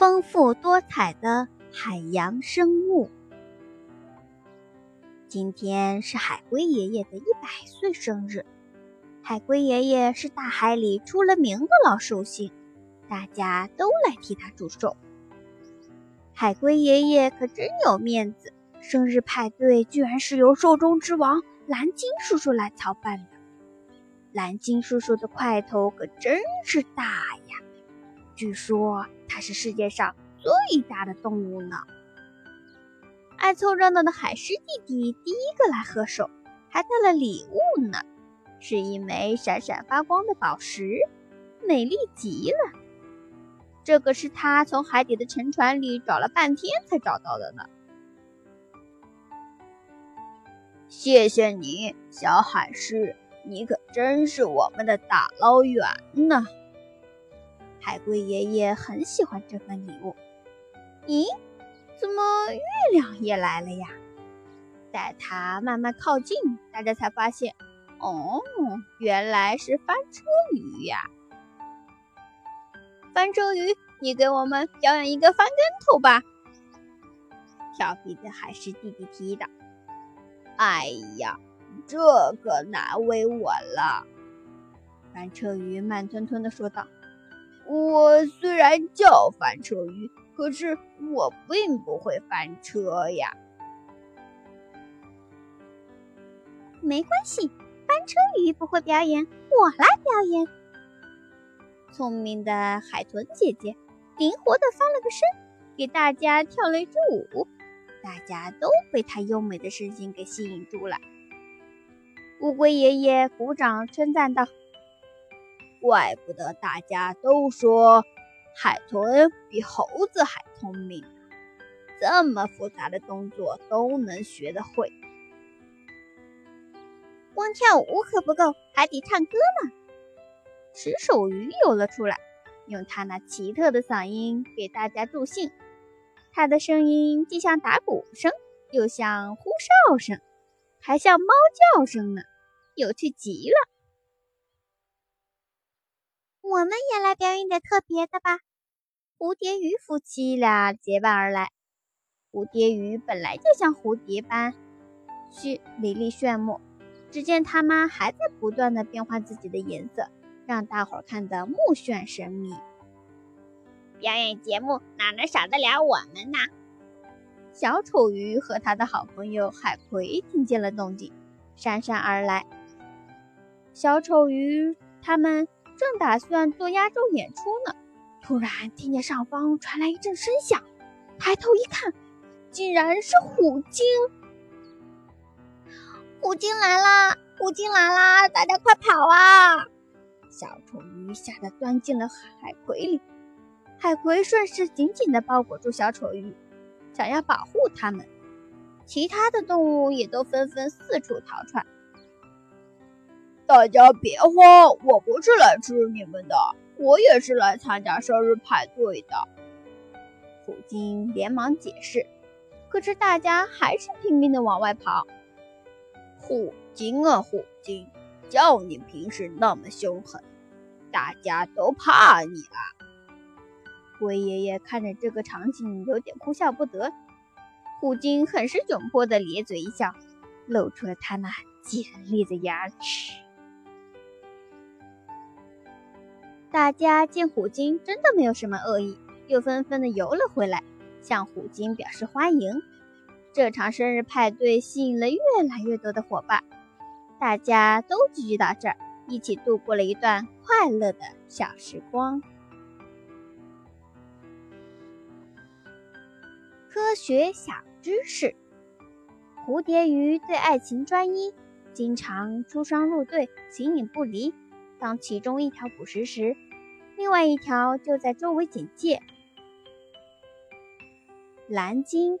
丰富多彩的海洋生物。今天是海龟爷爷的一百岁生日。海龟爷爷是大海里出了名的老寿星，大家都来替他祝寿。海龟爷爷可真有面子，生日派对居然是由寿中之王蓝鲸叔叔来操办的。蓝鲸叔叔的块头可真是大呀！据说它是世界上最大的动物呢。爱凑热闹的海狮弟弟第一个来喝手，还带了礼物呢，是一枚闪闪发光的宝石，美丽极了。这个是他从海底的沉船里找了半天才找到的呢。谢谢你，小海狮，你可真是我们的大捞员呢。海龟爷爷很喜欢这份礼物。咦，怎么月亮也来了呀？待它慢慢靠近，大家才发现，哦，原来是翻车鱼呀！翻车鱼，你给我们表演一个翻跟头吧！调皮的海狮弟弟提道。哎呀，这可难为我了。翻车鱼慢吞吞地说道。我虽然叫翻车鱼，可是我并不会翻车呀。没关系，翻车鱼不会表演，我来表演。聪明的海豚姐姐灵活地翻了个身，给大家跳了一支舞，大家都被她优美的身形给吸引住了。乌龟爷爷鼓掌称赞道。怪不得大家都说海豚比猴子还聪明，这么复杂的动作都能学得会。光跳舞可不够，还得唱歌呢。石手鱼游了出来，用他那奇特的嗓音给大家助兴。他的声音既像打鼓声，又像呼哨声，还像猫叫声呢，有趣极了。我们也来表演点特别的吧！蝴蝶鱼夫妻俩结伴而来。蝴蝶鱼本来就像蝴蝶般炫美丽炫目，只见它们还在不断的变换自己的颜色，让大伙儿看得目眩神迷。表演节目哪能少得了我们呢？小丑鱼和他的好朋友海葵听见了动静，姗姗而来。小丑鱼他们。正打算做压轴演出呢，突然听见上方传来一阵声响，抬头一看，竟然是虎鲸！虎鲸来啦！虎鲸来啦！大家快跑啊！小丑鱼吓得钻进了海葵里，海葵顺势紧紧地包裹住小丑鱼，想要保护它们。其他的动物也都纷纷四处逃窜。大家别慌，我不是来吃你们的，我也是来参加生日派对的。虎鲸连忙解释，可是大家还是拼命的往外跑。虎鲸啊，虎鲸，叫你平时那么凶狠，大家都怕你了。龟爷爷看着这个场景，有点哭笑不得。虎鲸很是窘迫的咧嘴一笑，露出了他那尖利的牙齿。大家见虎鲸真的没有什么恶意，又纷纷的游了回来，向虎鲸表示欢迎。这场生日派对吸引了越来越多的伙伴，大家都聚集到这儿，一起度过了一段快乐的小时光。科学小知识：蝴蝶鱼对爱情专一，经常出双入对，形影不离。当其中一条捕食时，另外一条就在周围警戒。蓝鲸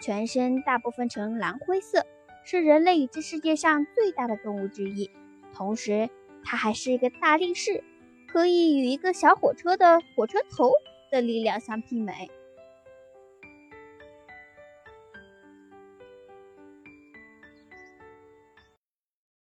全身大部分呈蓝灰色，是人类已知世界上最大的动物之一。同时，它还是一个大力士，可以与一个小火车的火车头的力量相媲美。